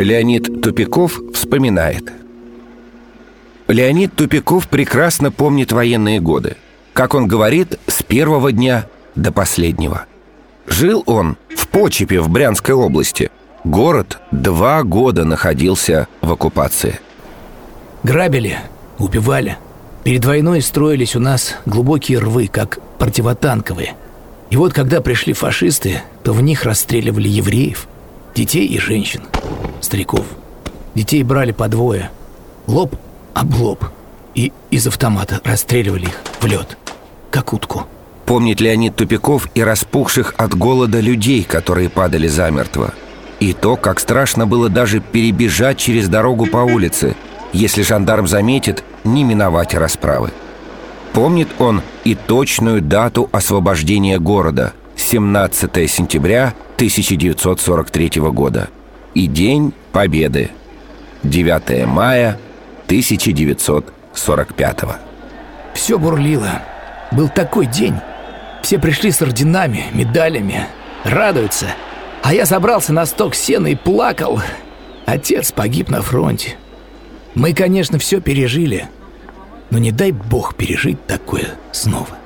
Леонид Тупиков вспоминает. Леонид Тупиков прекрасно помнит военные годы. Как он говорит, с первого дня до последнего. Жил он в Почепе в Брянской области. Город два года находился в оккупации. Грабили, убивали. Перед войной строились у нас глубокие рвы, как противотанковые. И вот когда пришли фашисты, то в них расстреливали евреев, детей и женщин, стариков. Детей брали по двое. Лоб об лоб. И из автомата расстреливали их в лед, как утку. Помнит Леонид Тупиков и распухших от голода людей, которые падали замертво. И то, как страшно было даже перебежать через дорогу по улице. Если жандарм заметит, не миновать расправы. Помнит он и точную дату освобождения города – 17 сентября 1943 года и День Победы – 9 мая 1945 Все бурлило. Был такой день. Все пришли с орденами, медалями, радуются. А я забрался на сток сена и плакал. Отец погиб на фронте. Мы, конечно, все пережили, но не дай бог пережить такое снова.